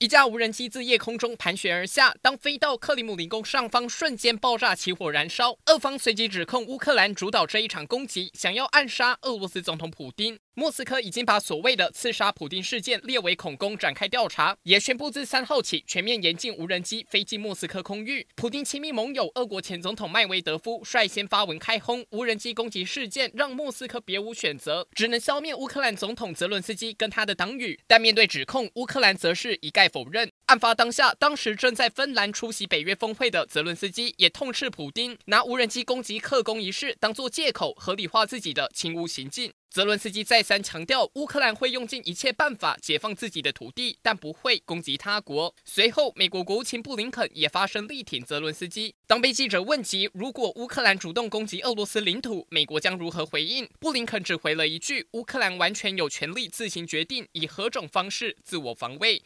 一架无人机自夜空中盘旋而下，当飞到克里姆林宫上方，瞬间爆炸起火燃烧。俄方随即指控乌克兰主导这一场攻击，想要暗杀俄罗斯总统普丁。莫斯科已经把所谓的刺杀普丁事件列为恐攻，展开调查，也宣布自三号起全面严禁无人机飞进莫斯科空域。普丁亲密盟友俄国前总统麦维德夫率先发文开轰无人机攻击事件，让莫斯科别无选择，只能消灭乌克兰总统泽伦斯基跟他的党羽。但面对指控，乌克兰则是一概否认。案发当下，当时正在芬兰出席北约峰会的泽伦斯基也痛斥普丁拿无人机攻击克宫一事当作借口，合理化自己的侵乌行径。泽伦斯基再三强调，乌克兰会用尽一切办法解放自己的土地，但不会攻击他国。随后，美国国务卿布林肯也发声力挺泽伦斯基。当被记者问及如果乌克兰主动攻击俄罗斯领土，美国将如何回应，布林肯只回了一句：“乌克兰完全有权利自行决定以何种方式自我防卫。”